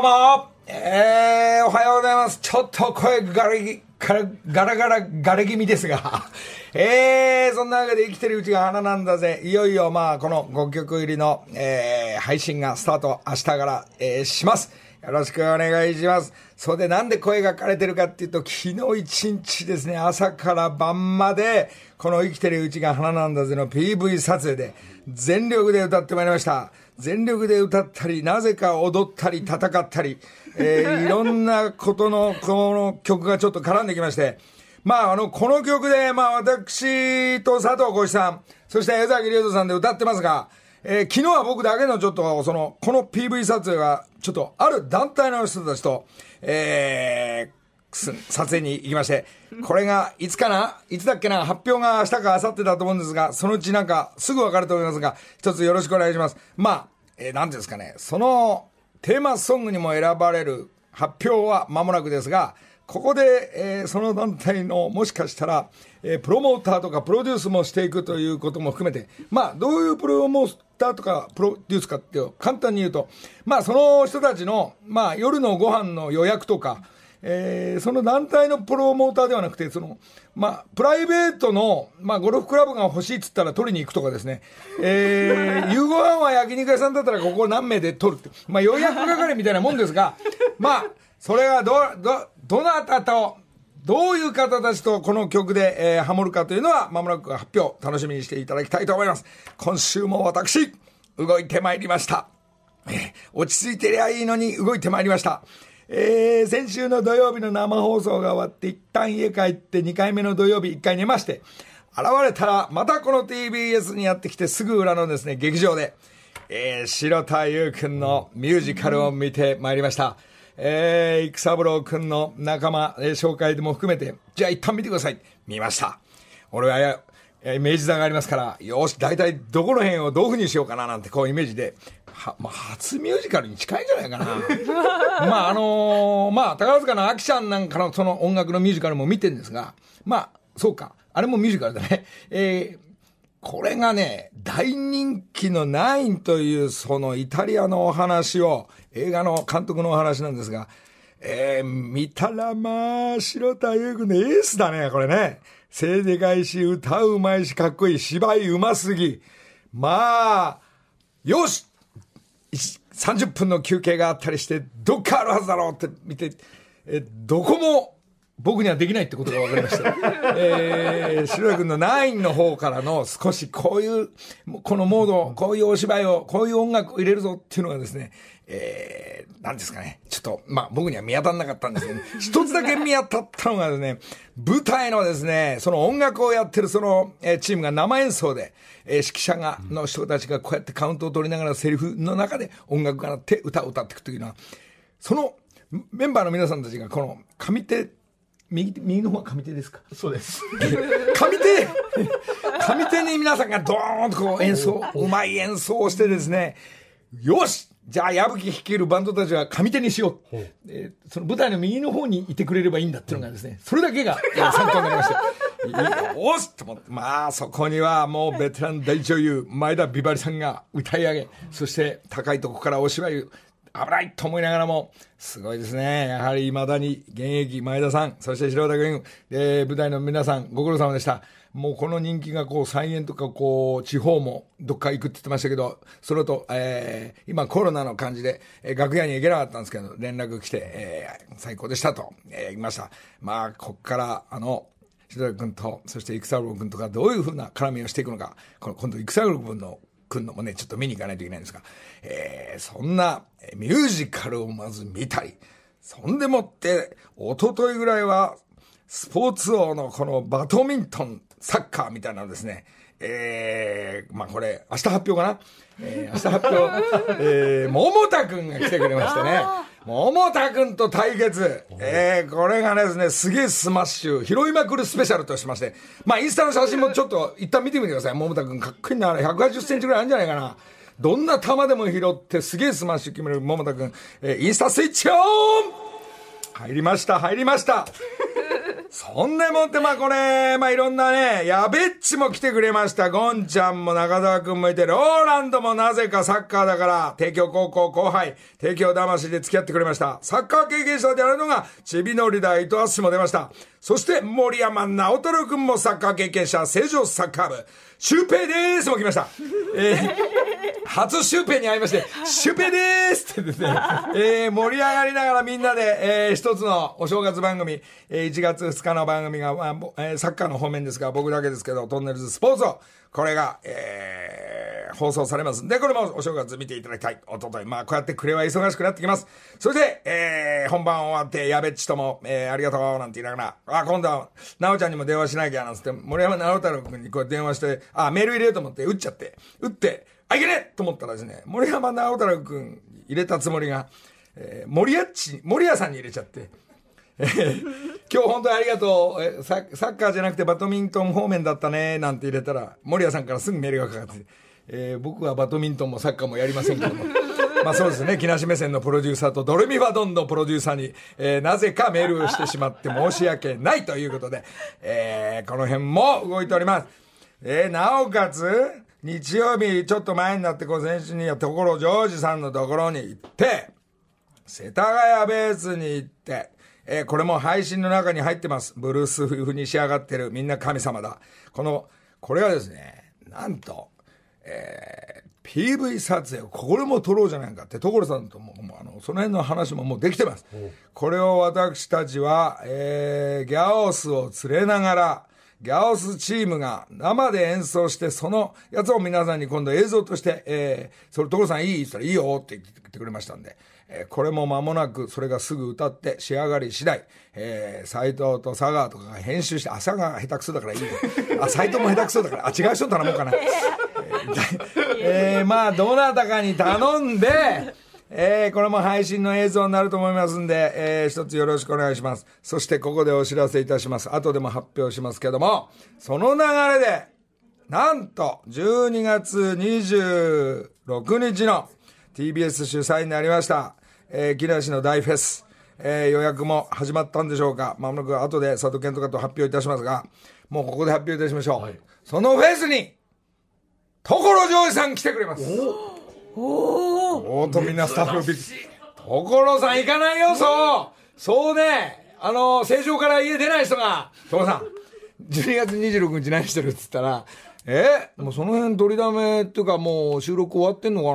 うも、えー、おはようございます。ちょっと声ガラギ、ガラガラガラガレ気味ですが、えー、そんなわけで生きてるうちが花なんだぜ。いよいよまあ、この5曲入りの、えー、配信がスタート明日から、えー、します。よろしくお願いします。それでなんで声が枯れてるかっていうと、昨日一日ですね、朝から晩まで、この生きてるうちが花なんだぜの PV 撮影で、全力で歌ってまいりました。全力で歌ったり、なぜか踊ったり、戦ったり、えー、いろんなことの、この曲がちょっと絡んできまして、まあ、あの、この曲で、まあ、私と佐藤浩市さん、そして江崎竜斗さんで歌ってますが、えー、昨日は僕だけのちょっと、その、この PV 撮影が、ちょっと、ある団体の人たちと、えー、撮影に行きまして、これが、いつかないつだっけな発表が明日か明後日だと思うんですが、そのうちなんか、すぐわかると思いますが、一つよろしくお願いします。まあ、えー、なんですかね、その、テーマソングにも選ばれる発表は間もなくですが、ここで、えー、その団体の、もしかしたら、えー、プロモーターとかプロデュースもしていくということも含めて、まあ、どういうプロモーターとかプロデュースかっていう、簡単に言うと、まあ、その人たちの、まあ、夜のご飯の予約とか、えー、その団体のプロモーターではなくて、その、まあ、プライベートの、まあ、ゴルフクラブが欲しいっつったら取りに行くとかですね、えー、夕ご飯は焼肉屋さんだったらここ何名で取るって、まあ、予約係みたいなもんですが、まあ、それがど、ど、どなたと、どういう方たちとこの曲で、えー、ハモるかというのは、まもなく発表、楽しみにしていただきたいと思います。今週も私、動いてまいりました。えー、落ち着いてりゃいいのに動いてまいりました。えー、先週の土曜日の生放送が終わって、一旦家帰って2回目の土曜日1回寝まして、現れたら、またこの TBS にやってきてすぐ裏のですね、劇場で、えー、白田優くんのミュージカルを見てまいりました。えー、育三郎くんの仲間、えー、紹介でも含めて、じゃあ一旦見てください。見ました。俺はや、えー、明治座がありますから、よし、大体どこの辺をどういうふうにしようかななんてこうイメージで、は、まあ、初ミュージカルに近いんじゃないかな。まあ、あのー、まあ、宝塚のアキちゃんなんかのその音楽のミュージカルも見てるんですが、まあ、そうか。あれもミュージカルだね。えー、これがね、大人気のナインというそのイタリアのお話を、映画の監督のお話なんですが、えー、見たらまあ、白田優君のエースだね、これね。背でかいし、歌うまいし、かっこいい、芝居うますぎ。まあ、よし30分の休憩があったりして、どっかあるはずだろうって見て、え、どこも僕にはできないってことが分かりました。えー、白井君のナインの方からの少しこういう、このモード、こういうお芝居を、こういう音楽を入れるぞっていうのがですね、えー、なんですかね。ちょっと、まあ僕には見当たんなかったんですけど、ね、一つだけ見当たったのがですね、舞台のですね、その音楽をやってるその、えー、チームが生演奏で、えー、指揮者が、の人たちがこうやってカウントを取りながらセリフの中で音楽が鳴って歌を歌っていくというのは、そのメンバーの皆さんたちがこの上手右右の方は上手ですか？そうです。上手上手に皆さんがドーンとこう演奏うまい演奏をしてですねよしじゃあ矢吹率いるバンドたちは上手にしよう、えー、その舞台の右の方にいてくれればいいんだっていうのがですね、それだけが参考になりましたよしと思ってまあそこにはもうベテラン大女優前田美波里さんが歌い上げそして高いとこからお芝居危ないと思いながらも、すごいですね。やはり未だに現役前田さん、そして白田君、えー、舞台の皆さん、ご苦労様でした。もうこの人気がこう再演とかこう地方もどっか行くって言ってましたけど、それと、えー、今コロナの感じで、えー、楽屋に行けなかったんですけど、連絡来て、えー、最高でしたと、えー、言いました。まあ、こっから、あの、白田君と、そして育三郎君とかどういうふうな絡みをしていくのか、この今度育三郎君のくんのもね、ちょっと見に行かないといけないんですが、えー、そんなミュージカルをまず見たり、そんでもって、おとといぐらいは、スポーツ王のこのバドミントン、サッカーみたいなのですね、えー、まあこれ、明日発表かな？えー、明日発表、えー、桃田くんが来てくれましてね。桃田くんと対決。えー、これがですね、すげえスマッシュ、拾いまくるスペシャルとしまして。まあ、インスタの写真もちょっと一旦見てみてください。桃田くんかっこいいな。180センチぐらいあるんじゃないかな。どんな球でも拾ってすげえスマッシュ決める桃田くん。えー、インスタスイッチオン入りました、入りました。そんでもんって、まあこれ、まあいろんなね、やべっちも来てくれました。ゴンちゃんも中澤くんもいて、ローランドもなぜかサッカーだから、帝京高校後輩、帝京魂で付き合ってくれました。サッカー経験者であるのが、ちびノリダー伊藤淳史も出ました。そして森山直太郎くんもサッカー経験者、成城サッカー部。シュウペイですも来ました。えー、初シュウペイに会いまして、シュウペイですってですね、えー、盛り上がりながらみんなで、えー、一つのお正月番組、えー、1月2日の番組が、まあえー、サッカーの方面ですが、僕だけですけど、トンネルズスポーツを、これが、えー、放送されますんで、これもお正月見ていただきたい。おととい。まあ、こうやってクレは忙しくなってきます。そして、えー、本番終わって、やべっちとも、えー、ありがとう、なんて言いながら、あ、今度は、なおちゃんにも電話しなきゃ、なんつって、森山直太朗君にこう電話して、あ、メール入れようと思って、打っちゃって、打って、あ、いけねと思ったらですね、森山直太朗君入れたつもりが、えー、森谷っち、森谷さんに入れちゃって、えー、今日本当にありがとうえサ。サッカーじゃなくてバドミントン方面だったね、なんて入れたら、森谷さんからすぐメールがかかって、えー、僕はバドミントンもサッカーもやりませんけども。まあそうですね、木梨目線のプロデューサーとドレミファドンのプロデューサーに、えー、なぜかメールをしてしまって申し訳ないということで、えー、この辺も動いております。えー、なおかつ、日曜日ちょっと前になって、こう先週には所ジョージさんのところに行って、世田谷ベースに行って、えー、これも配信の中に入ってます。ブルース風に仕上がってる、みんな神様だ。この、これはですね、なんと、えー、PV 撮影をこれも撮ろうじゃないかって所さんとももうあのその辺の話ももうできてますこれを私たちは、えー、ギャオスを連れながらギャオスチームが生で演奏して、そのやつを皆さんに今度映像として、えー、それ所さんいい？って言ったらいいよって言ってくれましたんで、えー、これも間もなく、それがすぐ歌って仕上がり次第、えー、斎藤と佐川とかが編集して、朝が下手くそだからいいよ。あ、斎藤も下手くそだから、あ、違う人頼もうかな。えー、まあ、どなたかに頼んで、えー、これも配信の映像になると思いますんで、えー、一つよろしくお願いします。そしてここでお知らせいたします。後でも発表しますけども、その流れで、なんと、12月26日の TBS 主催になりました、えー、木梨の大フェス、えー、予約も始まったんでしょうか。まもなく後で佐藤健とかと発表いたしますが、もうここで発表いたしましょう。はい、そのフェスに、所ジョージさん来てくれます。おおとみんなスタッフびっ所さん行かないよ、そうそうね、あの、成城から家出ない人が、所さん、12月26日何してるっつったら、えもうその辺取りだめっていうかもう収録終わってんのか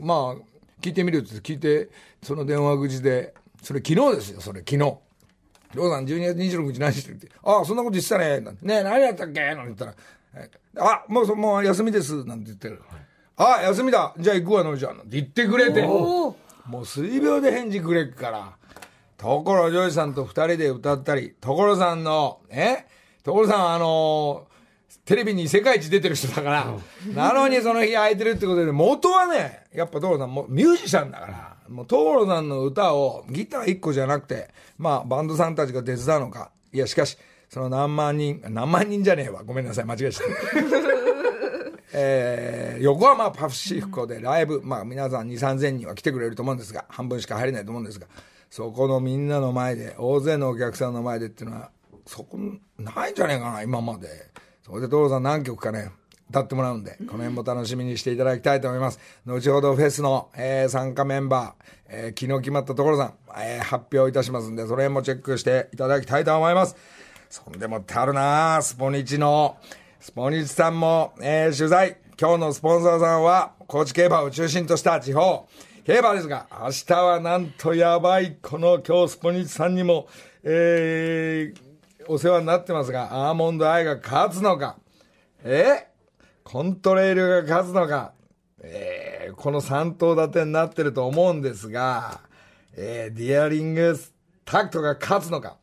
なまあ、聞いてみるって聞いて、その電話口で、それ昨日ですよ、それ昨日。りょうさん12月26日何してるって。ああ、そんなこと言ってたね。ねえ、何やったっけ？なんて言ったら、あ、もう、もう休みです。なんて言ってる。あ、休みだ。じゃあ行くわ、のりちゃん。って言ってくれて。もう水秒で返事くれっから。所ジョージさんと二人で歌ったり、所さんの、え？所さんあのー、テレビに世界一出てる人だから、なのにその日空いてるってことで、元はね、やっぱ所さんもミュージシャンだから、もう所さんの歌をギター一個じゃなくて、まあバンドさんたちが手伝うのか。いや、しかし、その何万人、何万人じゃねえわ。ごめんなさい、間違えちゃった。えー、横浜パフシフコでライブ、まあ皆さん2、3000人は来てくれると思うんですが、半分しか入れないと思うんですが、そこのみんなの前で、大勢のお客さんの前でっていうのは、そこ、ないんじゃねえかな、今まで。そこで所さん何曲かね、歌ってもらうんで、この辺も楽しみにしていただきたいと思います。後ほどフェスの、えー、参加メンバー、えー、昨日決まった所さん、えー、発表いたしますんで、その辺もチェックしていただきたいと思います。そんでもってあるなスポニチの、スポニチさんも、えー、取材。今日のスポンサーさんは、高知競馬を中心とした地方。競馬ですが、明日はなんとやばい、この今日スポニチさんにも、えー、お世話になってますが、アーモンドアイが勝つのか、え？コントレイルが勝つのか、えー、この3頭立てになってると思うんですが、えー、デアリングタクトが勝つのか、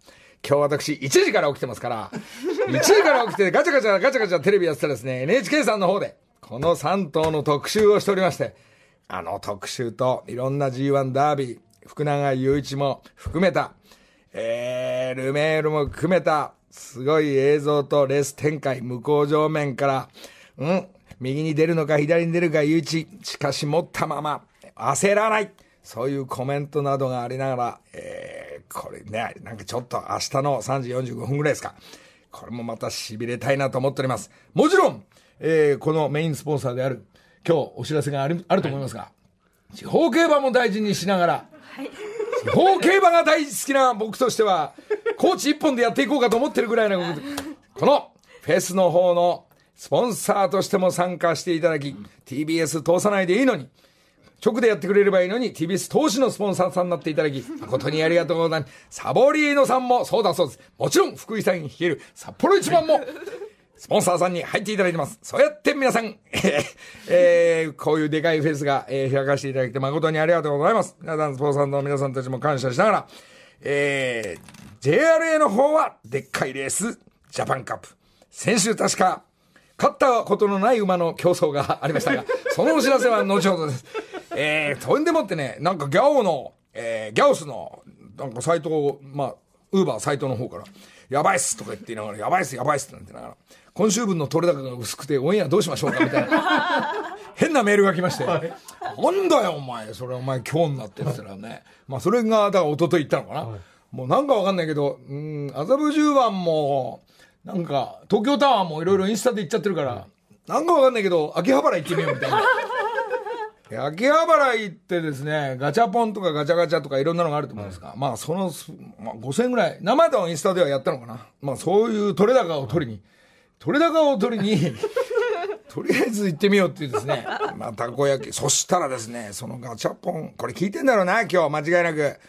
今日私1時から起きてますから、1時から起きてガチャガチャガチャガチャテレビやってたらですね、NHK さんの方で、この3頭の特集をしておりまして、あの特集といろんな G1 ダービー、福永雄一も含めた、えー、ルメールも含めた、すごい映像とレース展開、向こう上面から、うん、右に出るのか左に出るか雄一、しかし持ったまま、焦らない。そういうコメントなどがありながら、えー、これね、なんかちょっと明日の3時45分ぐらいですか。これもまた痺れたいなと思っております。もちろん、えー、このメインスポンサーである、今日お知らせがあるあると思いますが、地方競馬も大事にしながら、地方競馬が大好きな僕としては、コーチ一本でやっていこうかと思ってるぐらいのことこのフェスの方のスポンサーとしても参加していただき、TBS 通さないでいいのに、直でやってくれればいいのに、TBS 投資のスポンサーさんになっていただき、誠にありがとうございます。サボリーノさんも、そうだそうです。もちろん、福井さんに弾ける札幌一番も、スポンサーさんに入っていただいてます。そうやって皆さん、えー、こういうでかいフェスが、えー、開かせていただき誠にありがとうございます。皆さん、スポンサーの皆さんたちも感謝しながら、えー、JRA の方は、でっかいレース、ジャパンカップ。先週確か、勝ったことのない馬の競争がありましたが、そのお知らせは後ほどです。えー、とんでもってね、なんかギャオの、えー、ギャオスの、なんかサイト、まあ、ウーバーサイトの方から、やばいっすとか言って言いながら、やばいっす、やばいっすってなってながら、今週分の取れ高が薄くてオンエアどうしましょうかみたいな 変なメールが来まして、はい、なんだよお前それお前今日になってってたらね、まあそれがだから一昨日言ったのかな、はい、もうなんかわかんないけどうん麻布十番もなんか東京タワーもいろいろインスタで行っちゃってるから、なんかわかんないけど秋葉原行ってみようみたいな。秋葉原行ってですね、ガチャポンとかガチャガチャとかいろんなのがあると思うんですが、はい、まあその、まあ、5000円ぐらい、生でのインスタではやったのかな。まあそういう取れ高を取りに、取れ高を取りに とりあえず行ってみようっていうですね、まあ、たこ焼き。そしたらですね、そのガチャポン、これ聞いてんだろうな、今日、間違いなく。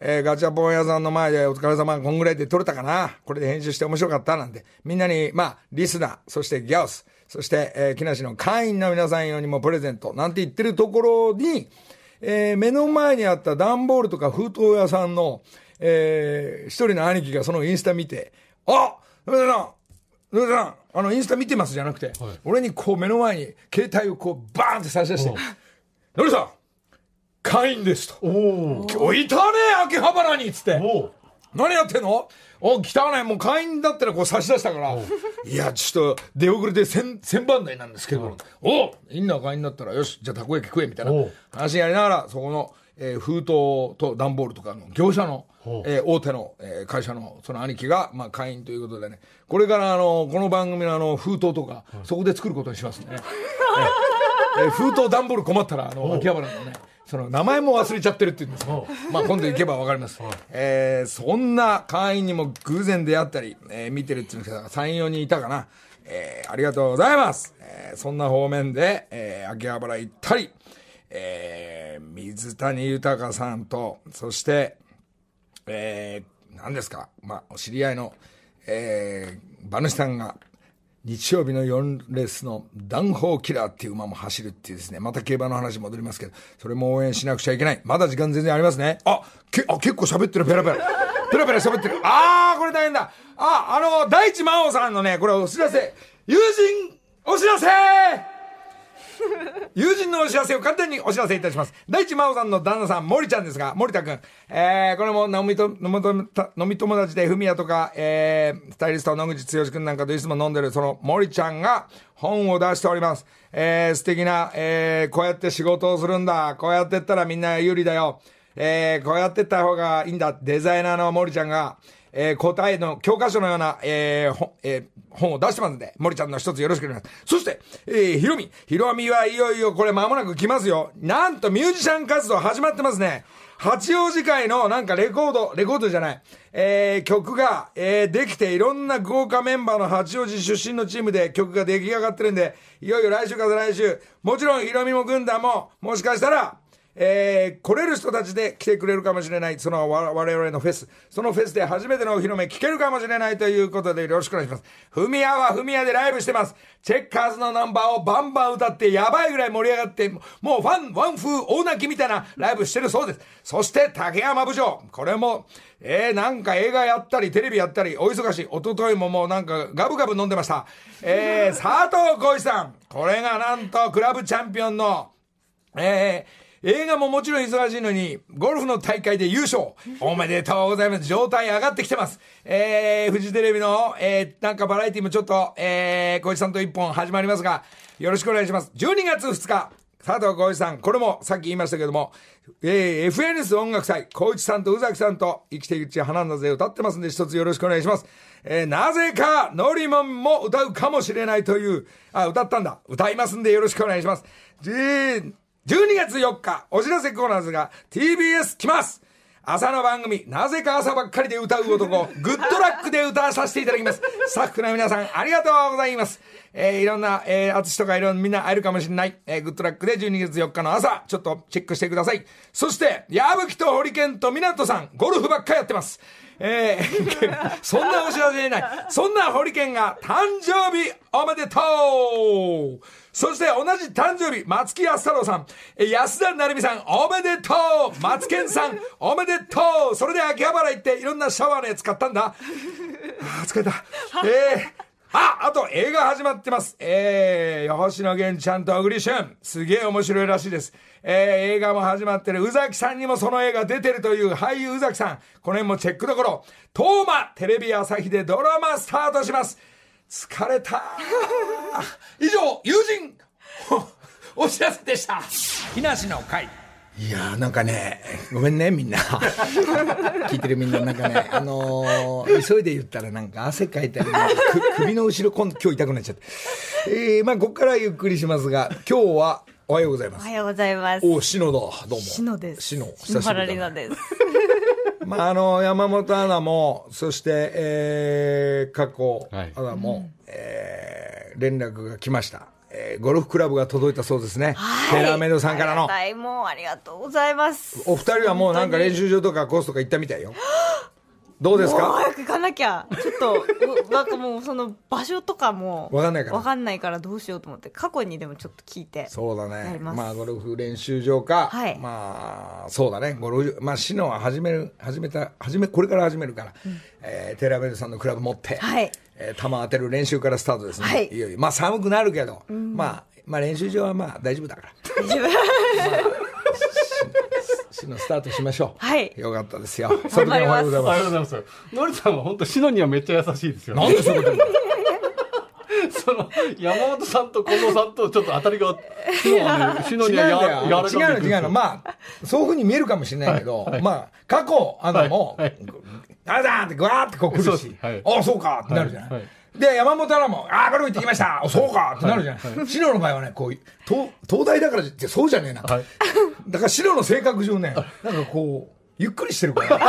えー、ガチャポン屋さんの前でお疲れ様、こんぐらいで撮れたかなこれで編集して面白かったなんて。みんなに、まあ、リスナー、そしてギャオス、そして、えー、木梨の会員の皆さん用にもプレゼント、なんて言ってるところに、えー、目の前にあった段ボールとか封筒屋さんの、えー、一人の兄貴がそのインスタ見て、あ野田さん野田さん、あの、インスタ見てますじゃなくて、はい、俺にこう目の前に携帯をこうバーンって差し出して、野田さん、会員ですと。お今日いたね、秋葉原にっつって。何やってんの？お、来たね。もう会員だったらこう差し出したから。いや、ちょっと出遅れて千、千番台なんですけど。おいいんだ、会員だったら、よし、じゃあたこ焼き食え、みたいな話やりながら、そこの、えー、封筒と段ボールとかの業者の、えー、大手の、えー、会社のその兄貴が、まあ、会員ということでね、これからあの、この番組のあの、封筒とか、そこで作ることにしますね。えー、封筒段ボール困ったら、あの、秋葉原のね、その名前も忘れちゃってるって言うんですよ。まあ今度行けばわかります。えー、そんな会員にも偶然出会ったり、えー、見てるっていうんですけど、3、4人いたかな。えー、ありがとうございます。えー、そんな方面で、えー、秋葉原行ったり、えー、水谷豊さんと、そして、えー、何ですか、まあ、お知り合いの、えー、馬主さんが、日曜日の4レースのダンホーキラーっていう馬も走るっていうですね、また競馬の話戻りますけど、それも応援しなくちゃいけない。まだ時間全然ありますね。あ、け、あ、結構喋ってる、ペラペラ。ペラペラ喋ってる。あー、これ大変だ。あ、あの、大地真央さんのね、これお知らせ。友人、お知らせ 友人のお知らせを簡単にお知らせいたします。大地真央さんの旦那さん、森ちゃんですが、森田くん。えー、これも飲みと、飲みと、飲み友達で、ふみやとか、えー、スタイリストの野口剛くんなんかといつも飲んでる、その森ちゃんが本を出しております。えー、素敵な、えー、こうやって仕事をするんだ。こうやってったらみんな有利だよ。えー、こうやってった方がいいんだ。デザイナーの森ちゃんが、えー、答えの教科書のような、えー、えー、本を出してますんで、森ちゃんの一つよろしくお願いします。そして、えー、ひろみ。ひろみはいよいよこれ間もなく来ますよ。なんとミュージシャン活動始まってますね。八王子会のなんかレコード、レコードじゃない、えー、曲が、えー、できていろんな豪華メンバーの八王子出身のチームで曲が出来上がってるんで、いよいよ来週から来週、もちろんヒロミも軍団も、もしかしたら、えー、来れる人たちで来てくれるかもしれない、その我々のフェス、そのフェスで初めてのお披露目聞けるかもしれないということでよろしくお願いします。ふみやはふみやでライブしてます。チェッカーズのナンバーをバンバン歌ってやばいぐらい盛り上がって、もうファン、ワン風大泣きみたいなライブしてるそうです。そして竹山部長、これも、えー、なんか映画やったり、テレビやったり、お忙しい。おとといももうなんかガブガブ飲んでました。えー、佐藤浩市さん。これがなんとクラブチャンピオンの、えー、映画ももちろん忙しいのに、ゴルフの大会で優勝。おめでとうございます。状態上がってきてます。えー、フジテレビの、えー、なんかバラエティもちょっと、えー、小石さんと一本始まりますが、よろしくお願いします。12月2日、佐藤浩市さん、これもさっき言いましたけども、えー、FNS 音楽祭、浩市さんと宇崎さんと生きていくうち花のぜ歌ってますんで、一つよろしくお願いします。えー、なぜか、ノリモンも歌うかもしれないという、あ、歌ったんだ。歌いますんでよろしくお願いします。じー12月4日、お知らせコーナーズが TBS 来ます朝の番組、なぜか朝ばっかりで歌う男、グッドラックで歌わさせていただきます。スタッフの皆さん、ありがとうございます。えー、いろんな、えー、淳とかいろんなみんな会えるかもしれない。えー、グッドラックで12月4日の朝、ちょっとチェックしてください。そして、矢吹と堀健と港さん、ゴルフばっかやってます。えー、そんなお知らせない。そんなホリケンが誕生日おめでとうそして同じ誕生日、松木安太郎さん、安田成美さん、おめでとう松健さん、おめでとうそれで秋葉原行っていろんなシャワーのやつ買ったんだ。ああ、疲れた。えーあ、あと映画始まってます。えー、星野源ちゃんと小栗旬。すげえ面白いらしいです。えー、映画も始まってる。宇崎さんにもその映画出てるという俳優宇崎さん。この辺もチェックどころ。トーマ、テレビ朝日でドラマスタートします。疲れた。以上、友人、お知らせでした。木梨の会。いやーなんかね、ごめんね、みんな。聞いてるみんな、なんかね、あのー、急いで言ったらなんか汗かいたり、首の後ろ今今日痛くなっちゃって。えー、まあ、ここからゆっくりしますが、今日はおはようございます。おはようございます。お、篠だ、どうも。篠です。篠、久しぶりだ。です。まあ、あの、山本アナも、そして、えー、過去アナも、はい、えー、連絡が来ました。えー、ゴルフクラブが届いたそうですね。はい。テラメドさんからの。はい、もうありがとうございます。お二人はもうなんか練習場とかコースとか行ったみたいよ。どうですか？早く行かなきゃ。ちょっと、なんかもうその場所とかも。わかんないから。わかんないからどうしようと思って、過去にでもちょっと聞いて。そうだね。まあ、ゴルフ練習場か。はい。まあ、そうだね。ゴルフ、まあ、シノは始める、始めた、始め、これから始めるから、うん、えー、テラベルさんのクラブ持って。はい。えー、球当てる練習からスタートですね。はい。いよいよ。まあ、寒くなるけど、うん、まあ、まあ、練習場はまあ、大丈夫だから。大丈夫。まあシノ スタートしましょう。はい。よかったですよ。それでおはようございます。おはようございます。のりさんは本当シノにはめっちゃ優しいですよ、ね。なんでそういうこと その山本さんと近藤さんとちょっと当たりがシノにはや柔らかい違うの違うのまあそういうふうに見えるかもしれないけど、はいはい、まあ過去あのも、はいはい、あざーってぐわーってこう来るし、はい、ああそうかってなるじゃない、はい。はい。で、山本アナも、ああ、これ行ってきました。そうかってなるじゃん。白の場合はね、こう、東東大だからってそうじゃねえな。だから白の性格上ね、なんかこう、ゆっくりしてるから。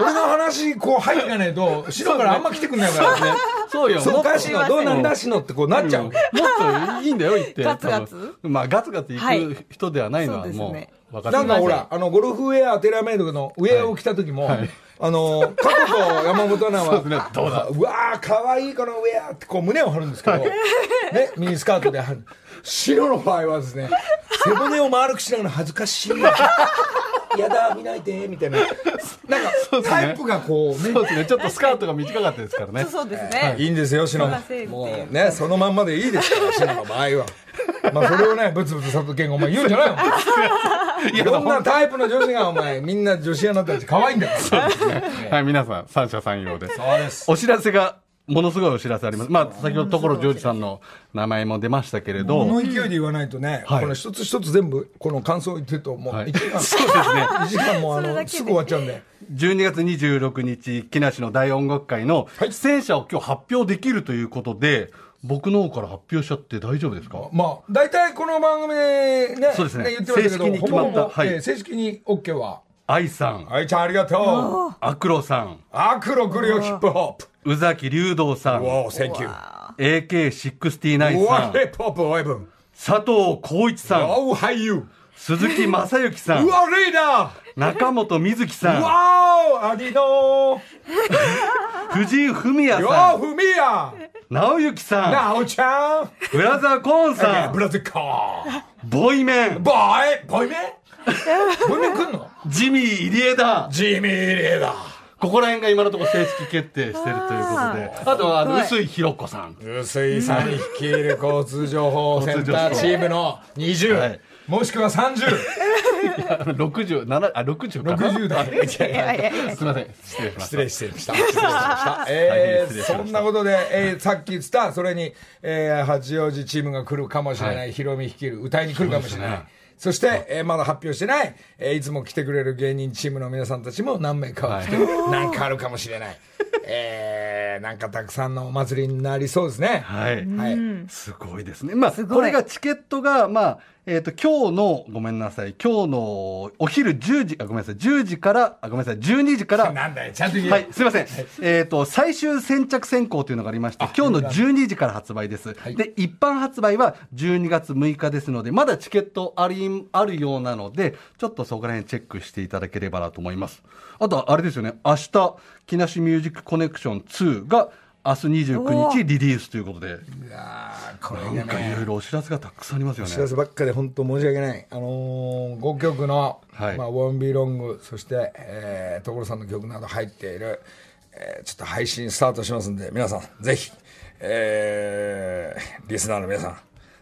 俺の話、こう入っていかないと、白からあんま来てくんないから。ね。そうよ。そうかしの、どうなんだしのってこうなっちゃう。もっといいんだよ、言って。ガツガツ。まあ、ガツガツ行く人ではないのはもう、なんかほら、あの、ゴルフウェア、テラメイドのウェアを着た時も、あの、過去と山本アナは、ね、どうだうわー、かわいいこのウェアってこう胸を張るんですけど、ね、ミニスカートで張る。白の場合はですね、背骨を丸くしながら恥ずかしい。やだ、見ないで、みたいな。なんか、タイプがこうね。そうですね。ちょっとスカートが短かったですからね。そうですね。いいんですよ、篠。もうね、そのまんまでいいですから、篠の場合は。まあ、それをね、ブツブツ佐藤健がお前言うんじゃないよ。いや、こんなタイプの女子がお前、みんな女子アナたち可愛いんだよ。そうですね。はい、皆さん、三者三様です。そうです。お知らせがものすごいお知らせあります。まあ、先ほど所ジョージさんの名前も出ましたけれど。この勢いで言わないとね、この一つ一つ全部、この感想を言ってると、もう1時間、そうですね。1時間もあの、すぐ終わっちゃうんで。12月26日、木梨の大音楽会の出演者を今日発表できるということで、僕の方から発表しちゃって大丈夫ですか？まあ、大体この番組でね、そうですね。言ってましたけど、正式に決まった。はい。正式に OK は。愛さん。愛ちゃんありがとう。 AKLO さん。 AKLO 来るよ、ヒップホップ。宇崎竜童さん。おー、 Thank you。AK69 さん。佐藤浩市さん。おー、俳優。鈴木雅之さん。うわ、リーダー中本瑞希さん。わー、ありの藤井文也さん。文也直行さん。直ちゃん。ブラザーコーンさん。ブラザーコーン。ボイメン。ボイボイメンボイメン来んの？ジミー入江だ。ジミー入江だ。ここら辺が今のところ正式決定してるということで。あとは、あの、臼井弘子さん。臼井さん率いる交通情報センターチームの20。はいもしくは30。60、7あ、60かな？60代。いやいやいやすみません。失礼しました。失礼しました。失礼しました。失礼しましたそんなことで、えー、さっき言ってた、それに、えー、八王子チームが来るかもしれないヒロミ率いる歌いに来るかもしれない。そして、えーまだ発表してない、えーいつも来てくれる芸人チームの皆さんたちも何名かは来て、なんかあるかもしれない。えー、なんかたくさんのお祭りになりそうですね。はい。はい。すごいですね。まあ、これがチケットが、まあ、えっ、と、今日の、ごめんなさい、今日のお昼10時、あ、ごめんなさい、10時から、あ、ごめんなさい、12時から、なんだよ、ちゃんと言え。はい、すみません。えっ、と、最終先着選考というのがありまして、今日の12時から発売です。いで、一般発売は12月6日ですので、まだチケットあり、あるようなので、ちょっとそこら辺チェックしていただければなと思います。あとは、あれですよね、明日、木梨ミュージックコネクション2が、明日29日リリースということで、いやーこれなんかいろいろお知らせがたくさんありますよお知らね。せばっかで本当申し訳ない。あのー、5曲の、はい。まあ、Won't Be Long、そして、えー、所さんの曲など入っている、えーちょっと配信スタートしますんで、皆さん、ぜひ、えー、リスナーの皆さん、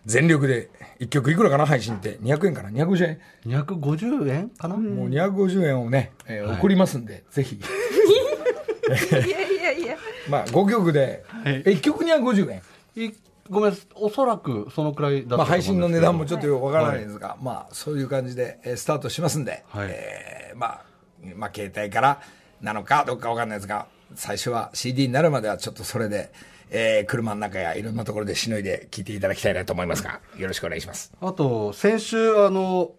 全力で、1曲いくらかな？配信って、200円かな ?250 円、250円かな、もう250円をね、えーはい。送りますんで、ぜひ。いやいやいや。まあ、5曲で、はい。え1曲250円。いごめんなさい、おそらくそのくらいだったとまあ、思うんですけど。配信の値段もちょっとよくわからないんですが、まあ、そういう感じで、えースタートしますんで、はい。えーまあ、まあ、携帯からなのかどっかわかんないですが、最初は CD になるまではちょっとそれで、えー車の中やいろんなところでしのいで聞いていただきたいなと思いますが、よろしくお願いします。あと、先週、あの、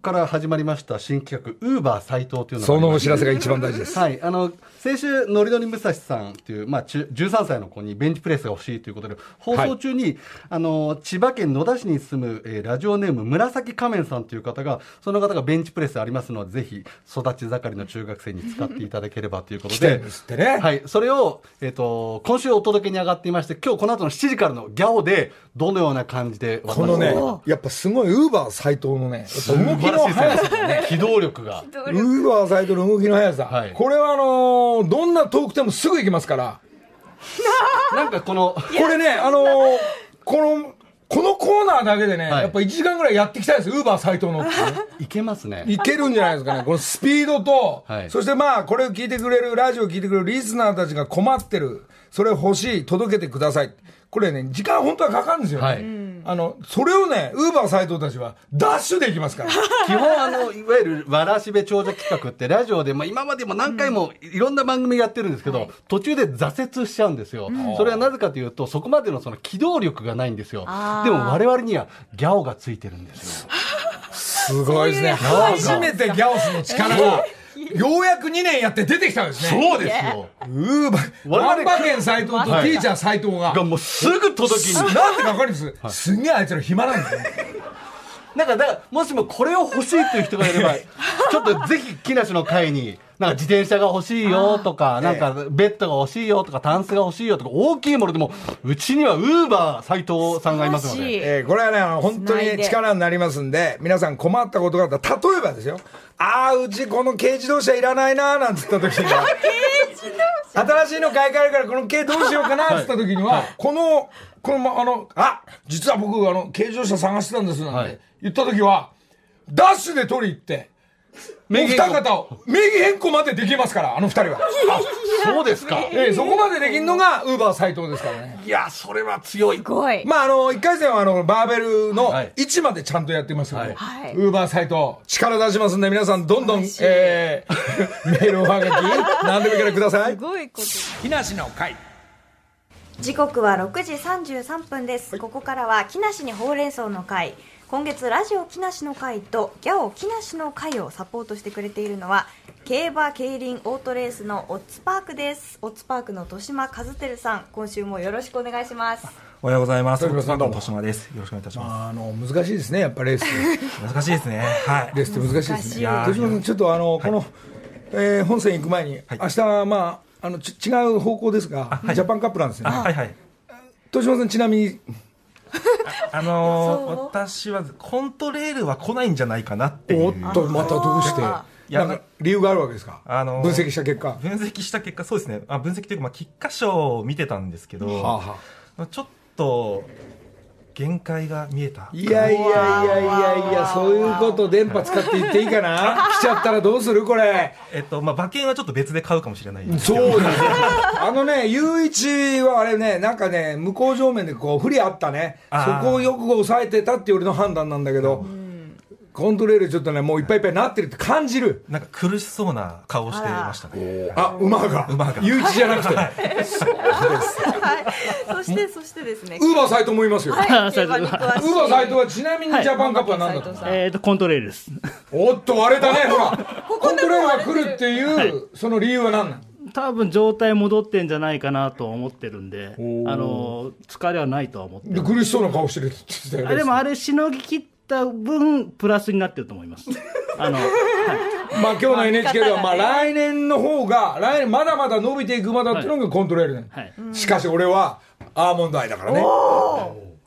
から始まりました新企画、ウーバー斎藤というのがあそのお知らせが一番大事です。はい。あの、先週、のりのり武蔵さんっていう、まあ、中13歳の子にベンチプレスが欲しいということで、放送中に、あの、千葉県野田市に住む、えーラジオネーム、紫仮面さんという方が、その方がベンチプレスありますので、ぜひ、育ち盛りの中学生に使っていただければということで。はい。それを、えっ、と、今週お届けに上がっていまして、今日この後の7時からのギャオで、どのような感じで、このねお、やっぱすごい、ウーバー斎藤のね、動きの速さがね、機動力が。ウーバー斎藤の動きの速さ、はい。これはあのーどんな遠くてもすぐ行きますから、なんかこの、これね、あのーこの、このコーナーだけでね、はいやっぱ1時間ぐらいやっていきたいです、ウーバー斎藤のってね。いけますね。いけるんじゃないですかね。このスピードと、はいそしてまあ、これを聞いてくれる、ラジオを聞いてくれるリスナーたちが困ってる、それ欲しい、届けてください。これね、時間本当はかかるんですよね。はいあの、それをね、ウーバー斎藤たちはダッシュで行きますから。基本あの、いわゆるわらしべ長者企画ってラジオで、まあ今までも何回もいろんな番組やってるんですけど、途中で挫折しちゃうんですよ。それはなぜかというと、そこまでのその機動力がないんですよ。でも我々にはギャオがついてるんですよ。すごいですね。初めてギャオスの力が、ようやく2年やって出てきたんですね。そうですよ。ウーバー、我々ワンバケン斎藤とテはいィーチャー斎藤が、がもうすぐ届きに。なんでかわかるんです、すんげえあいつら暇なんですよ。なんか、だから、もしもこれを欲しいという人がいれば、ちょっとぜひ、木梨の会に、なんか自転車が欲しいよとか、なんかベッドが欲しいよとか、タンスが欲しいよとか、大きいものでも、うちにはウーバー斎藤さんがいますので。えーこれはね、あの本当に力になりますんで、皆さん困ったことがあったら、例えばですよ、ああ、うちこの軽自動車いらないなーなんつった時には、新しいの買い替えるからこの軽どうしようかなっつった時には、この、この、まあの、あ、実は僕、あの、軽自動車探してたんですなんて、はい。言った時は、ダッシュで取り行って、名義変更方を、名義変更までできますから、あの二人は。そうですか。ええそこまでできるのが、ウーバー斎藤ですからね。いや、それは強いす。ごい。まあ、あの、一回戦は、あの、バーベルのはい位置までちゃんとやってますので、はいウーバーサイト、力出しますんで、皆さん、どんどん、えー、メールをはがき、何でもいいからください。すごいこと。木梨の会。時刻は6時33分です、ここからは木梨にほうれん草の会今月ラジオ木梨の会とギャオ木梨の会をサポートしてくれているのは競馬競輪オートレースのオッツパークですオッツパークの豊島和輝さん今週もよろしくお願いしますおはようございます。豊島さんどうも豊島です。よろしくお願いいたしまあの、難しいですね、やっぱレース。す。難しいですね。はい。レースって難しいですね。豊島さん、ちょっとあの、この、えー本戦行く前に、明日はまあ、あの、ち違う方向ですが、ジャパンカップなんですよあ、ね。はいはい。豊島さん、ちなみに、あのー、私はコントレールは来ないんじゃないかなっていう。おっと、またどうして、理由があるわけですか？あのー分析した結果。分析した結果、そうですね。あ分析というか、まあ、菊花賞を見てたんですけど、はあはちょっと、限界が見えた。いやいやいやいやいや、そういうこと電波使って言っていいかな？来ちゃったらどうするこれ？えっとまあ、馬券はちょっと別で買うかもしれないそうだね。あのね、雄一はあれね、なんかね、向こう上面でこう、不利あったね。そこをよく抑えてたっていう俺の判断なんだけど、コントレールちょっとね、もういっぱいいっぱいなってるって感じる。なんか苦しそうな顔をしてましたねあ、馬が。馬が雄一じゃなくて。はい。そして、そしてですね。ウーバー斎藤もいますよ。ウーバー斎藤はちなみにジャパンカップは何だったの、斉藤さんえっ、と、コントレールです。おっと割れたね、ほら。こコントレールが来るるっていう、その理由は何なの多分状態戻ってんじゃないかなとは思ってるんで、あーの、疲れはないとは思って苦しそうな顔してるって言ってたよね。あでもあれ、しのぎ切った分、プラスになってると思います。あの、はい。まあ今日の NHK では、まあ来年の方が、来年まだまだ伸びていく馬だっていうのがコントレールね。はい。しかし俺は、アーモンドアイだからね。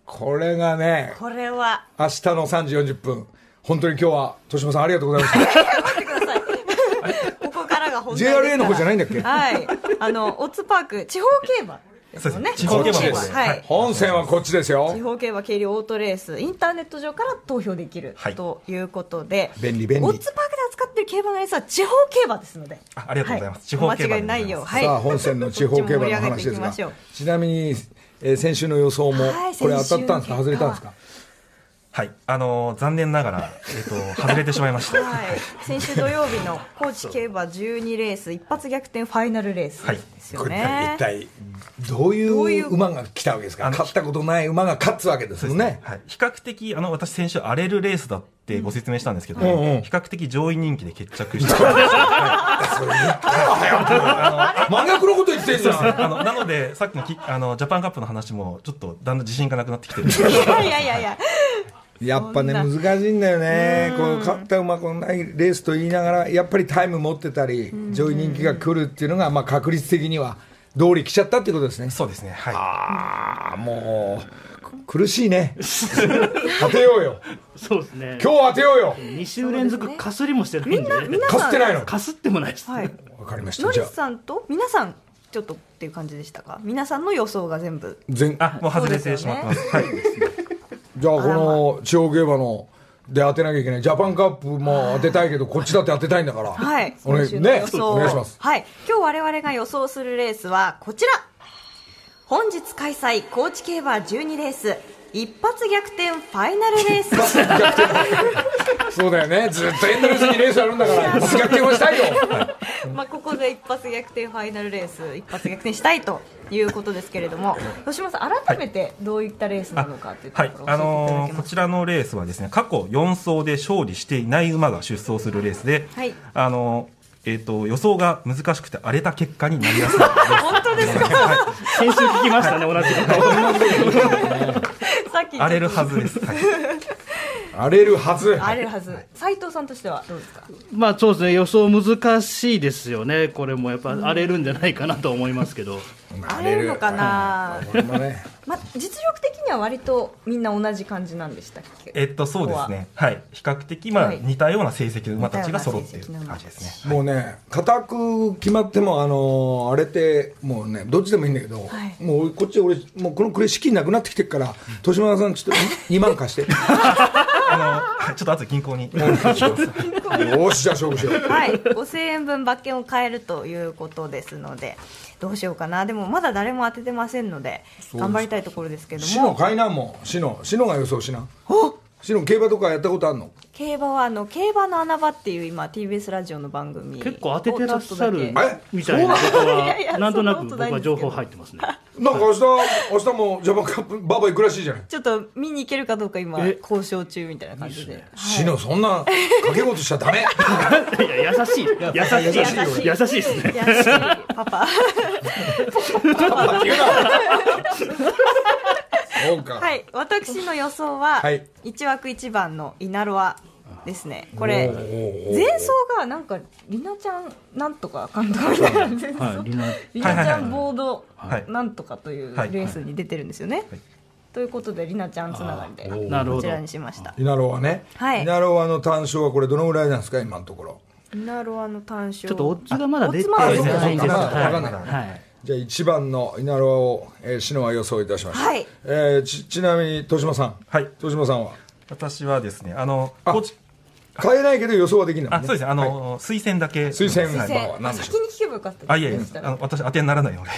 これがね、これは、明日の3時40分。本当に今日は、豊島さんありがとうございました。ここからが本題 JRA の方じゃないんだっけ？はい。あの、オッツパーク、地方競馬ですね。そうです地方競馬で。です。すはい。本線はこっちですよ。地。方競馬軽量オートレース、インターネット上から投票できるはいということで、便利便利オッツパークで扱っている競馬のレースは地方競馬ですので、あありがとうございます。は地方競馬間違いないよう、はい。さあ、本線の地方競馬の話ですが。ましょう、ちなみに、えー先週の予想もはい、これ当たったんですか？外れたんですか？はい。あのー残念ながら、えっと外れてしまいました。はい、先週土曜日の高知競馬12レース一発逆転ファイナルレースはい。ですよこれね一。体どういどう馬が来たわけですか？勝ったことない馬が勝つわけですもんね。はい、比較的あの私先週荒れるレースだってご説明したんですけど、うんうん。比較的上位人気で決着した真逆のこと言ってんじゃん。あのなのでさっきのきあのジャパンカップの話もちょっとだんだん自信がなくなってきてる。いやいやいやいや、やっぱね難しいんだよね。こう勝った馬このないレースと言いながらやっぱりタイム持ってたり上位人気が来るっていうのがまあ確率的には通り来ちゃったっていうことですね。そうですね。はい。ああもうく苦しいね。当てようよ。そうですね。今日当てようよ。2週連続かすりもしてないんで、かすってないの？かすってもないです。はい。わかりましノリたじゃあスさんと皆さんちょっとっていう感じでしたか？皆さんの予想が全部。全あもう外れてしまってます。はいじゃあこの地方競馬ので当てなきゃいけない。ジャパンカップも当てたいけどこっちだって当てたいんだから。はい。お願いお願いします。はい。今日我々が予想するレースはこちら。本日開催高知競馬12レース一発逆転ファイナルレース。そうだよね。ずっとエンドレスにレースあるんだから一発逆転はしたいよ。まあここで一発逆転ファイナルレース一発逆転したいということですけれども、吉島さん改めてどういったレースなのかっていうところはい。あのーこちらのレースはですね過去4走で勝利していない馬が出走するレースで、はい。あのーえー、と予想が難しくて荒れた結果になりやすい本当ですか？先週聞きましたね、同じこと。さっき荒れるはずです、はい。荒れるはず。荒れるはず。斉藤さんとしてはどうですか？まあそうですね、予想難しいですよね。これもやっぱ荒れるんじゃないかなと思いますけど。荒れる。のかな？まあ、実力的には割とみんな同じ感じなんでしたっけ？えっとそうですね。は。い。比較的まあ、はい。似たような成績の馬たちが揃っている感じですね。もうね固く決まってもあのーあれってもうねどっちでもいいんだけど、はい。もうこっち俺もうこのくらい資金なくなってきてるから豊島さんちょっと 2万貸して。あのはいちょっと後で銀行に。よーしじゃあ勝負しよう。はい。5000円分馬券を買えるということですのでどうしようかな。でもまだ誰も当ててませんので頑張りたいところですけどシノも買いなもうシノシノが予想しなおシノ競馬とかやったことあんの？競馬はあの競馬の穴場っていう今 TBS ラジオの番組結構当ててらっしゃるをちょっとだけ。え？みたいなこといやいやは、なんとなく僕は情報入ってますね。なんか明日明日もジャパンカップババ行くらしいじゃない？ちょっと見に行けるかどうか今え？交渉中みたいな感じで。シノそんな掛け事しちゃダメ。いや、優しい。優しい。優しい。よ優しいですね。い。やしパパあ言うなはい。私の予想ははい。1枠1番のイナロアですね。これ前走がなんかりなちゃんなんとか監督みたいな。前走はい、リナ。りなちゃんボードはい。なんとかというレはいースに出てるんですよね。ということでりなちゃんつながりでこちらにしました。イナロはね、はい。イナロはの単勝はこれどのぐらいなんですか今のところ。イナロアの単勝。ちょっとオッズがまだ出てないんです。まだはいわかんない。はい。じゃあ1番の稲ロを、えー、篠は予想いたしました。はい。えーち、ちなみに、豊島さん。はい。豊島さんは？私はですね、あの、あ高知変えないけど予想はできないもんあ、そうですね、あの、推薦だけ。推薦。は何でしょ先に聞けばよかったあ、いやいやあの私当てにならないので。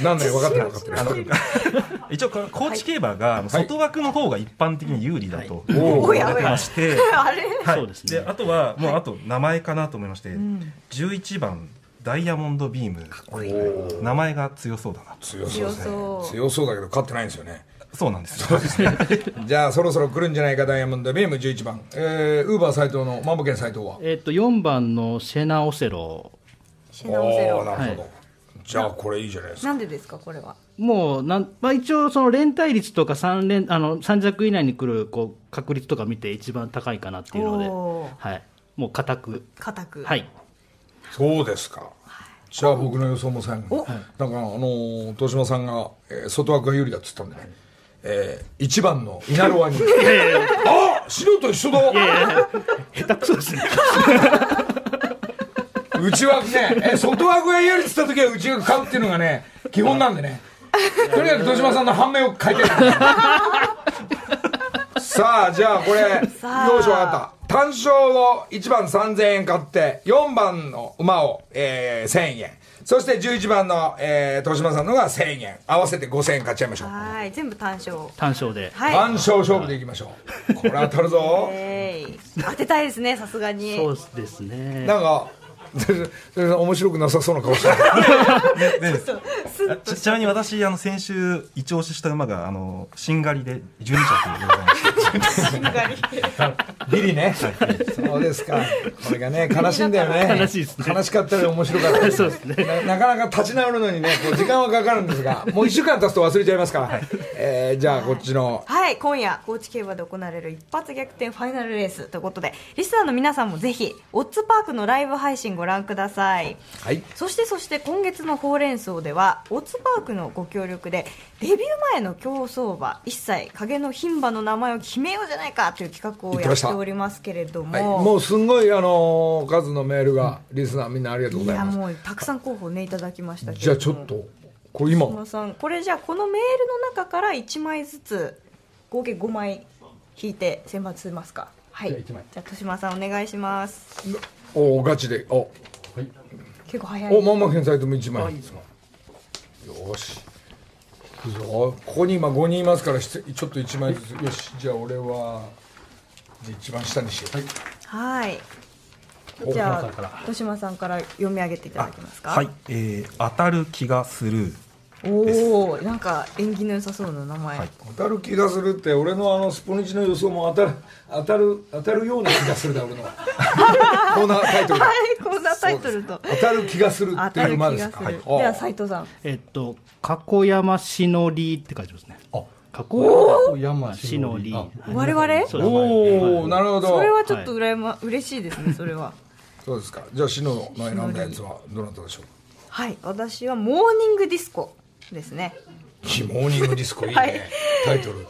う。な。んだよ、分かってる分かってる。一応、高知競馬が、外枠の方が一般的に有利だと言われてまして、あれはい。そうですね。であとは、もうあと名前かなと思いまして、11番、ダイヤモンドビーム、名前が強そうだなと。強そう。ですね強そうだけど勝ってないんですよね。そうなんですよ。じゃあそろそろ来るんじゃないかダイヤモンドビーム。11番。えー、ウーバー斎藤のマンボケン斎藤は？えっと4番のシェナオセロ。シェナオセロ。なるほど、じゃあこれいいじゃないですか。なんでですかこれは？もうなん、まあ、一応その連帯率とか3連あの3着以内に来るこう確率とか見て一番高いかなっていうので、はい、もう固く。固く。はいそうですか。じゃあ僕の予想も最後になんかあのー豊島さんが、えー外枠が有利だっつったんでね、えー、1番の稲ロワに。あ白と一緒だ。下手くそですね。内枠ねえ外枠が有利っつった時は内枠買うっていうのがね基本なんでね。とにかく豊島さんの反面を書いてる さあじゃあこれよしさあ分かった。単勝を1番3000円買って4番の馬を、えー、1000円。そして11番の、えー、豊島さんのが1000円。合わせて5000円買っちゃいましょう。はい全部単勝。単勝で。はい。単勝勝負でいきましょう。これ当たるぞ。えい当てたいですねさすがに。そうですね。なんか全然面白くなさそうな顔してる ちちなみに私、あの、先週、一押しした馬が、あの、しんがりで12着でございました。ビリね。そうですか。これがね、悲しいんだよね。悲しいですね悲しかったり面白かったり。そうですねな。なかなか立ち直るのにね、こう時間はかかるんですが、もう一週間経つと忘れちゃいますから。えーじゃあこっちの、はい今夜高知競馬で行われる一発逆転ファイナルレースということでリスナーの皆さんもぜひオッズパークのライブ配信ご覧ください。はい。そしてそして今月のほうれん草ではオッズパークのご協力でデビュー前の競走馬一切影の牝馬の名前を決めようじゃないかという企画をやっておりますけれども、はい、もうすんごい、あのー数のメールが、リスナーみんなありがとうごいやざいます。もうたくさん候補ねいただきましたけれども。じゃあちょっと、これ今、島さんこれじゃあこのメールの中から1枚ずつ合計5枚引いて選抜しますか。はい。じゃあ一枚。じゃあ豊島さんお願いしますおおガチで、お、結構早いお、まんま検索でも1枚。よし。いくぞ。ここに今5人いますから、しちょっと1枚ずつ。よし、じゃあ俺は、じゃあ一番下にしよう。はいおじゃあ豊島さんから豊島さんから読み上げていただけますか？はい、えー、当たる気がする。おおなんか縁起の良さそうな名前、はい。当たる気がするって俺のあのスポニチの予想も当たる 当たる当たるような気がするだ俺のはコーナータイトルだ。はいこんなタイトルと。当たる気がする当っていうたる気がす馬ですかる、では斉藤さん。えっと加古山しのりって書いてますね。あ加古山しのり。あ。我々？おおなるほど。それはちょっと羨ま、嬉しいですねそれは。そうですか。じゃあ篠の選んだやつはどなたでしょう？はい私はモーニングディスコですね。いいモーニングディスコいいね、はい。タイトル。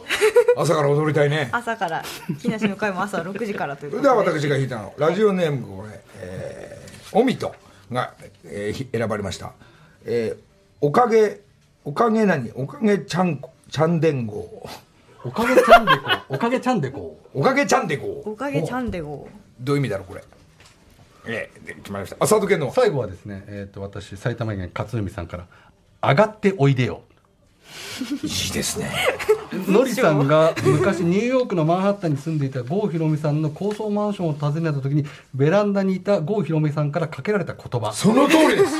朝から踊りたいね。朝から。木梨の会も朝6時からというそことで。れでは私が引いたの。ラジオネームこれ、えー、オミトが、えーひ選ばれました、えー、おかげおかげ何？おかげちゃんこちゃんでんご。おかげちゃんでこおかげちゃんでこおかげちゃんでごおかげちゃんでごどういう意味だろうこれ。ええで決まりました。あ佐藤健の最後はですね、えー、と私埼玉県勝海さんから「上がっておいでよ」いいですね。のりさんが昔ニューヨークのマンハッタンに住んでいた郷ひろみさんの高層マンションを訪ねた時にベランダにいた郷ひろみさんからかけられた言葉。その通りです。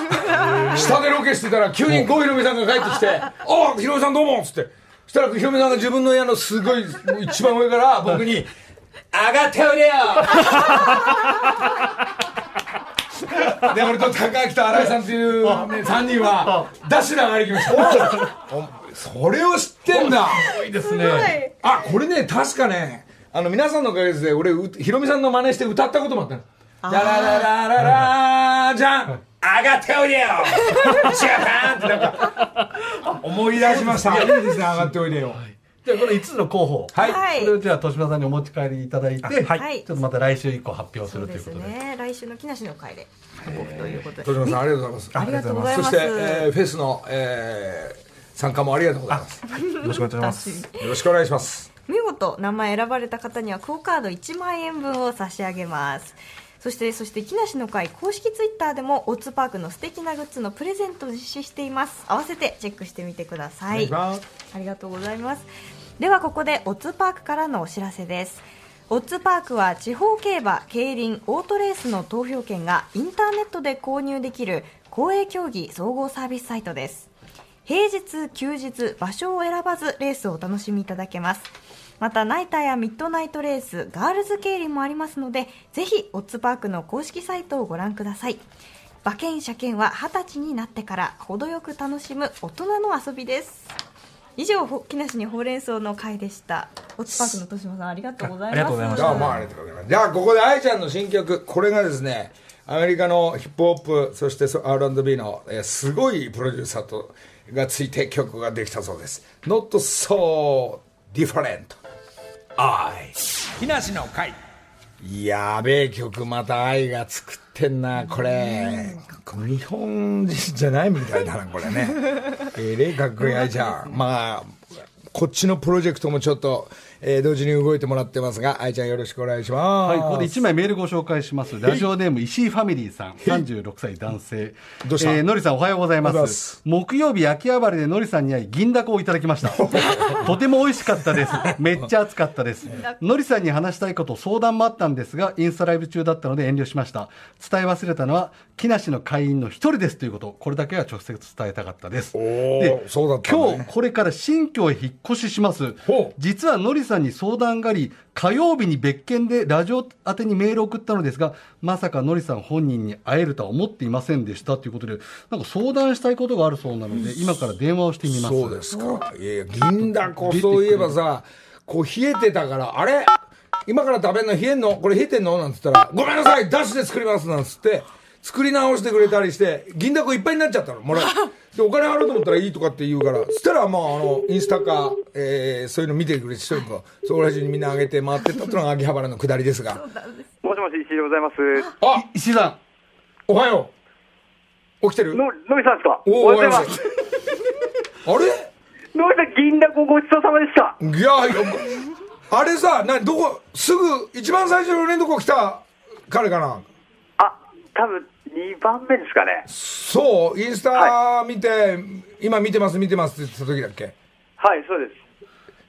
下でロケしてたら急に郷ひろみさんが帰ってきて「あひろみさんどうも」っつって。そしたらひろみさんが自分の部屋のすごい一番上から 僕に「上がっておいでよ!」で俺と高明と新井さんっていう、ね、3人はダッシュで上がりきました。お。それを知ってんだ。いいですはい。あこれね確かねあの皆さんのおかげで俺うひろみさんの真似して歌ったこともあったの「ララララララじゃん。上がっておいでよ。ジャパン!」ってなんか思い出しました。いいですね上がっておいでよじゃあこの5つの候補。はい。はい。これをじゃあ、豊島さんにお持ち帰りいただいて、はい。はい。ちょっとまた来週以降発表するということで。すね。来週の木梨の会で。報告ということで、戸島さんありがとうございます。ありがとうございます。そして、えーフェスの、えー参加もありがとうございます。よろしくお願いします。よろしくお願いします。見事名前選ばれた方にはクオカード1万円分を差し上げますそしてそして木梨の会公式ツイッターでもオッツパークの素敵なグッズのプレゼントを実施しています。合わせてチェックしてみてください。ありがとうございます。ではここでオッツパークからのお知らせです。オッツパークは地方競馬競輪オートレースの投票権がインターネットで購入できる公営競技総合サービスサイトです。平日休日場所を選ばずレースをお楽しみいただけますまたナイターやミッドナイトレースガールズ競輪もありますのでぜひオッズパークの公式サイトをご覧ください。馬券車券は20歳になってから程よく楽しむ大人の遊びです。以上ほ木梨にほうれん草の会でした。オッズパークの豊島さんありがとうございますありがとうございましじゃあまあありがとうございます。じゃあここで愛ちゃんの新曲。これがですねアメリカのヒップホップそしてそ R&B の、えーすごいプロデューサーとがついて曲ができたそうです。Not so different I 木梨の会。やべえ曲また愛が作ってんなこれ。日本人じゃないみたいだなこれね。えれかっこいい愛ちゃん。まあこっちのプロジェクトもちょっと、えー同時に動いてもらってますが愛ちゃんよろしくお願いしますはい、ここで1枚メールご紹介します。ラジオネーム、石井ファミリーさん、36歳男性。どうした？えーのりさんおはようございま。すす木曜日、秋葉原でのりさんに会い、銀だこをいただきました。とても美味しかったです。めっちゃ暑かったです。のりさんに話したいこと、相談もあったんですが、インスタライブ中だったので遠慮しました。伝え忘れたのは、木梨の会員の一人ですということ、これだけは直接伝えたかったです。おーそうだったんだね今日、これから新居へ引っ越しします。実はのりさんに相談があり、火曜日に別件でラジオ宛てにメールを送ったのですが、まさかのりさん本人に会えるとは思っていませんでしたということで、なんか相談したいことがあるそうなので、今から電話をしてみます。そうですか。いやいや銀だこそういえばさこう冷えてたからあれ？今から食べるの冷えんの？これ冷えてんの？なんつったらごめんなさいダッシュで作りますなんつって作り直してくれたりして銀だこいっぱいになっちゃったのもら でお金払うと思ったらいいとかって言うからそしたらまああのインスタか、えーそういうの見てくれて人かそこら中にみんな上げて回ってったってのが秋葉原の下りですがもしもし、石井でございます。あ石井さん、おはよう起きてる？の、のりさんですか？おおはようございます。あれ？のりさん、銀だこごちそうさまでした。いやいや、あれさ、などこ、すぐ、一番最初の俺のとこ来た彼かな？あ、多分2番目ですかね。そう、インスタ見て、今見てます、見てますって言った時だっけ？はい、そうです。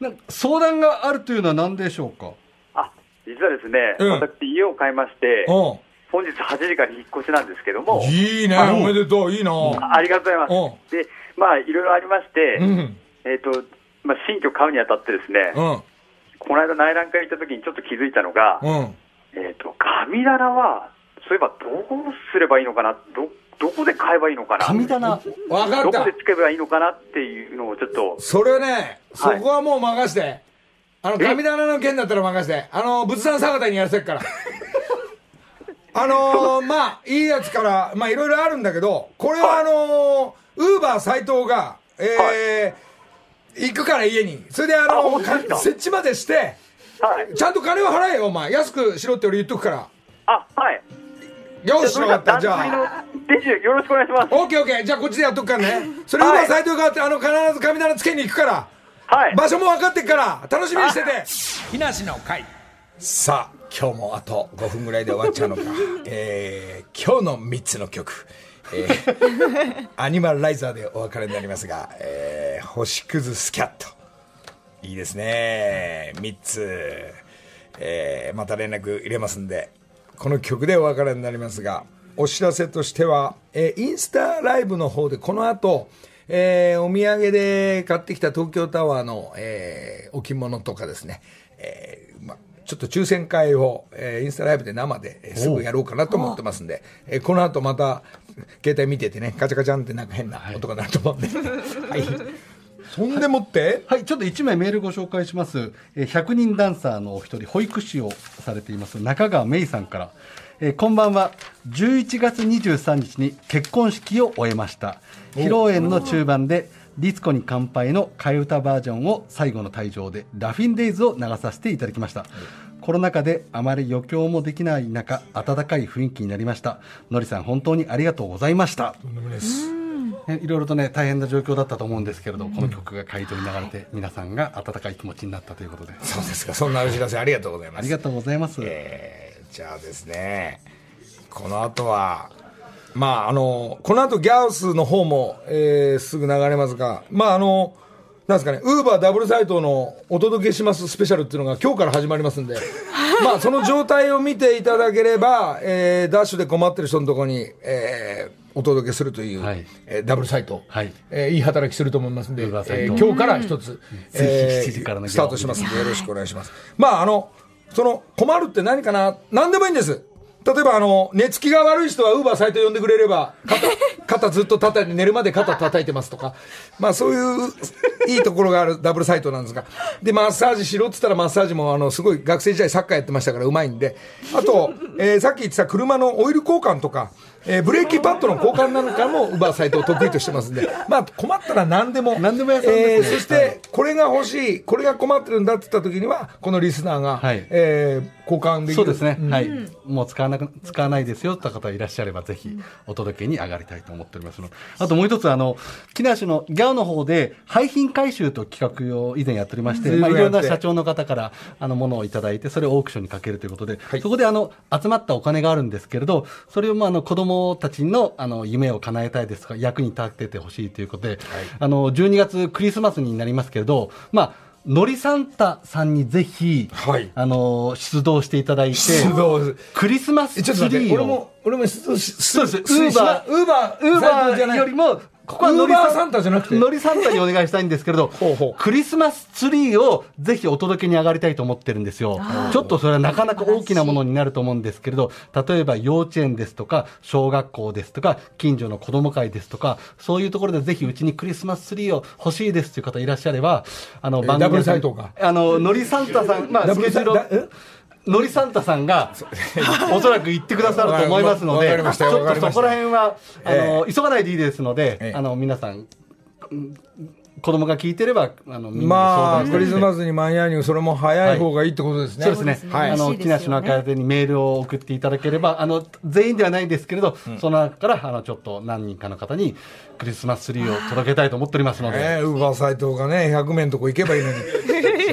なんか相談があるというのは何でしょうか？あ、実はですね、うん私、家を買いまして、う本日8時から引っ越しなんですけどもん。、いいね、はいおめでとう、いいな。あありがとうございうんます。で、まあ、いろいろありまして、うん。えっ、と、まあ、新居買うにあたってですね、うん。この間内覧会行った時にちょっと気づいたのが、うん。えっ、と、神棚は、そういえばどうすればいいのかな、ど、どこで買えばいいのかな？神棚。わかったどこで。つけばいいのかなっていうのをちょっと、それね、そはいこはもう任して。あの、神棚の件だったら任して。あの、仏壇坂田にやらせっから。あのー、まあ、いいやつから、まあ、いろいろあるんだけど、これはあのー、ウーバー斎藤が、えー行くから家に。それでああの本当ですか？か設置までして、はい。ちゃんと金を払えよ、お前。安くしろって俺言っとくから。あ、はい。よし、分かった。じゃあ。のレジよろしくお願いします。オッケーオッケー。じゃあこっちでやっとくからね。それウーバー斎藤があって、あの、必ず神棚つけに行くから。はい。場所も分かってっから楽しみにしてて木梨の会さあ今日もあと5分ぐらいで終わっちゃうのか えー、今日の3つの曲えー アニマルライザーでお別れになりますが、えー、星屑スキャットいいですね3つ、えーまた連絡入れますんでこの曲でお別れになりますがお知らせとしては、えーインスタライブの方でこの後、えーお土産で買ってきた東京タワーの、えー置物とかですね、えーま、ちょっと抽選会を、えーインスタライブで生で、えーすぐやろうかなと思ってますんで、えーこの後また携帯見ててねカチャカチャンってなんか変な音が鳴ると思うんで、はい、そんでもって？はい、ちょっと1枚メールご紹介します。えー100人ダンサーのお一人、保育士をされています中川芽衣さんから。えーこんばんは。11月23日に結婚式を終えました。披露宴の中盤で、ディスコに乾杯の替え歌バージョンを最後の退場でラフィンデイズを流させていただきました、コロナ禍であまり余興もできない中温かい雰囲気になりましたのりさん本当にありがとうございましたとんでもないですねいろいろとね大変な状況だったと思うんですけれど、この曲が会場に流れて皆さんが温かい気持ちになったということで。そうですか。そんなお知らせありがとうございます。ありがとうございます、えーじゃあですねこの後はまああのこの後ギャオスの方も、えーすぐ流れますがまああのなんですかね、ウーバーダブルサイトのお届けしますスペシャルっていうのが今日から始まりますんで、まあその状態を見ていただければ、えーダッシュで困ってる人のところに、えーお届けするという、はい。えーダブルサイト、はい。えーいい働きすると思いますんで、えー今日から一つ、えーぜひ7時からのスタートしますんでよろしくお願いします。まああの、その困るって何かな？何でもいいんです。例えばあの、寝つきが悪い人はウーバーサイト呼んでくれれば、肩、肩ずっと叩いて寝るまで肩叩いてますとか、まあそういういいところがあるダブルサイトなんですが、で、マッサージしろって言ったらマッサージもあの、すごい学生時代サッカーやってましたからうまいんで、あと、えーさっき言ってた車のオイル交換とか、えーブレーキパッドの交換なんかもウーバーサイトを得意としてますんで、まあ困ったら何でも。何でも屋さんですね。えーそして、これが欲しい、これが困ってるんだって言った時には、このリスナーが、はい。えー交換できる。そうですね、はい、もう使わなく使わないですよという方いらっしゃれば、ぜひお届けに上がりたいと思っておりますので、あともう一つ、あの木梨のギャオの方で、廃品回収という企画を以前やっておりまして、まあ、いろんな社長の方からあのものをいただいて、それをオークションにかけるということで、そこであの集まったお金があるんですけれど、それをまああの子供たちのあの夢を叶えたいですとか、役に立ててほしいということで、あの12月クリスマスになりますけれど、まあ、のりサンタさんにぜひ、はい。あの出動していただいて、出動。クリスマスツリーを。俺も、俺も出動し、そうです。ウすーバー、ウーバー、ウーバーよりも、ここはウノリサンタじゃなくて。ノリサンタにお願いしたいんですけれどクリスマスツリーをぜひお届けに上がりたいと思ってるんですよ。ちょっとそれはなかなか大きなものになると思うんですけれど、例えば幼稚園ですとか、小学校ですとか、近所の子供会ですとか、そういうところでぜひうちにクリスマスツリーを欲しいですという方いらっしゃれば、あの、ダブルサイトかあの、ノリサンタさん、まあ、スケジュールのりサンタさんが、おそらく言ってくださると思いますので、ちょっとそこら辺は、あの、え。急がないでいいですので、ええ。あの、皆さん子供が聞いてれば、あの、みんなで相まあ、談してクリスマスに間に合うにはそれも早い方がいいってことですね。そうですね。はい。あの、木梨の赤手にメールを送っていただければ、あの、全員ではないんですけれど、その中から、あの、ちょっと何人かの方に、クリスマスツリーを届けたいと思っておりますので、ねウーバーサイトがね、100名のとこ行けばいいのに。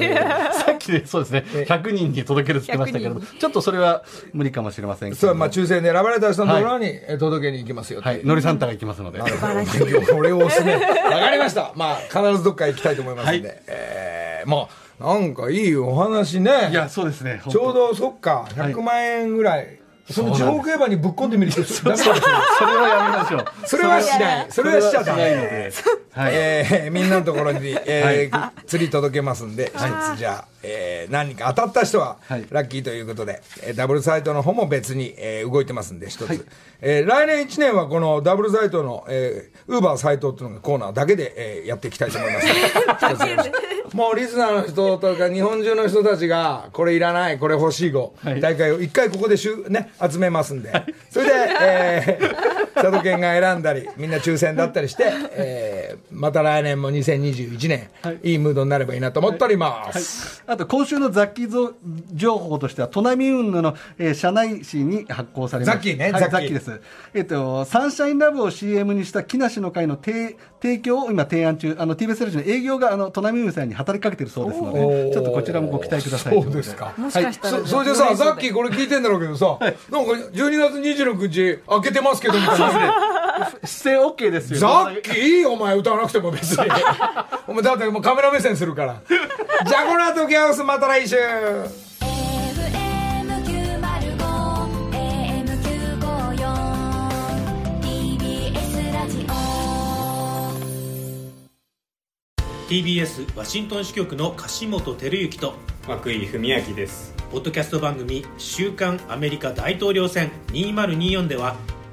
さっきでそうですね、100人に届けるって言ってましたけれど、ちょっとそれは無理かもしれませんけどそれはまあ抽選で選ばれた人のところにえ届けに行きますよ。はい、のりサンタが行きますので。これを押すね。わかりました。まあ、必ずどっか行きたいと思いますんで。えー、まあ、なんかいいお話ね。いや、そうですね。ちょうど、そっか、100万円ぐらい。その地方競馬にぶっ込んでみる人、それはやめましょう。それはしない。それはしちゃダメ。ないので。はい。えーみんなのところに、えー釣り届けますんで、一つじゃあ、えー何人か当たった人ははい。ラッキーということで、えーダブルサイトの方も別に、えー動いてますんで、一つ。えー来年1年はこのダブルサイトの、えー、ウーバーサイトっていうのがコーナーだけで、えーやっていきたいと思います。もうリスナーの人とか日本中の人たちが、これいらない、これ欲しい号、はい。大会を一回ここでしゅ、ね、集めますんで、それで、えー、佐渡県が選んだり、みんな抽選だったりして、えーまた来年も2021年、い、いムードになればいいなと思っております。あと、今週の雑記ぞ情報としては、トナミ運輸の、えー社内誌に発行されました。雑記ねはい、雑記です。えっ、と、サンシャインラブを CM にした木梨の会の提提供を今提案中、あの、TBS ラジオの営業が、あの、トナミ運輸さんに働きかけてるそうですので、ちょっとこちらもご期待ください。そうですか。もしかしたら、そそれでさ、さっきこれ聞いてんだろうけどさ、なんか12月26日開けてますけどみたいな。出演 OK ですよ。ザッキーいいよお前歌わなくても別に。お前だってもうカメラ目線するから。じゃあこの後ギャオスまた来週 FM905-AM954TBS ラジオ TBS ワシントン支局の樫本照之と涌井文明ですポッドキャスト番組「週刊アメリカ大統領選2024」では